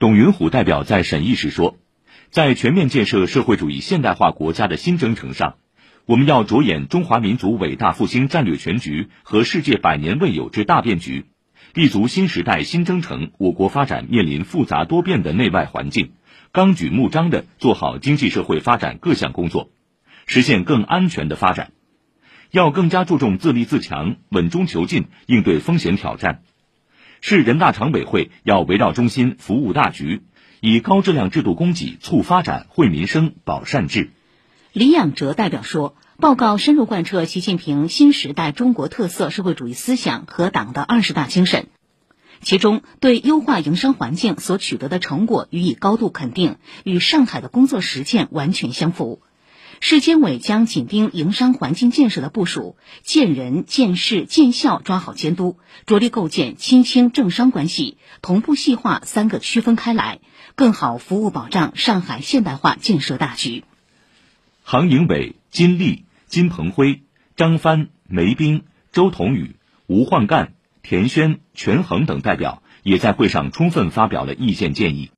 董云虎代表在审议时说，在全面建设社会主义现代化国家的新征程上，我们要着眼中华民族伟大复兴战略全局和世界百年未有之大变局，立足新时代新征程我国发展面临复杂多变的内外环境，纲举目张地做好经济社会发展各项工作，实现更安全的发展。要更加注重自立自强、稳中求进，应对风险挑战。市人大常委会要围绕中心服务大局，以高质量制度供给促发展、惠民生、保善治。李仰哲代表说，报告深入贯彻习近平新时代中国特色社会主义思想和党的二十大精神，其中对优化营商环境所取得的成果予以高度肯定，与上海的工作实践完全相符。市监委将紧盯营商环境建设的部署，见人、见事、见效抓好监督，着力构建亲清政商关系，同步细化三个区分开来，更好服务保障上海现代化建设大局。杭营伟、金立、金鹏辉、张帆、梅斌、周同宇、吴焕干、田轩、权衡等代表也在会上充分发表了意见建议。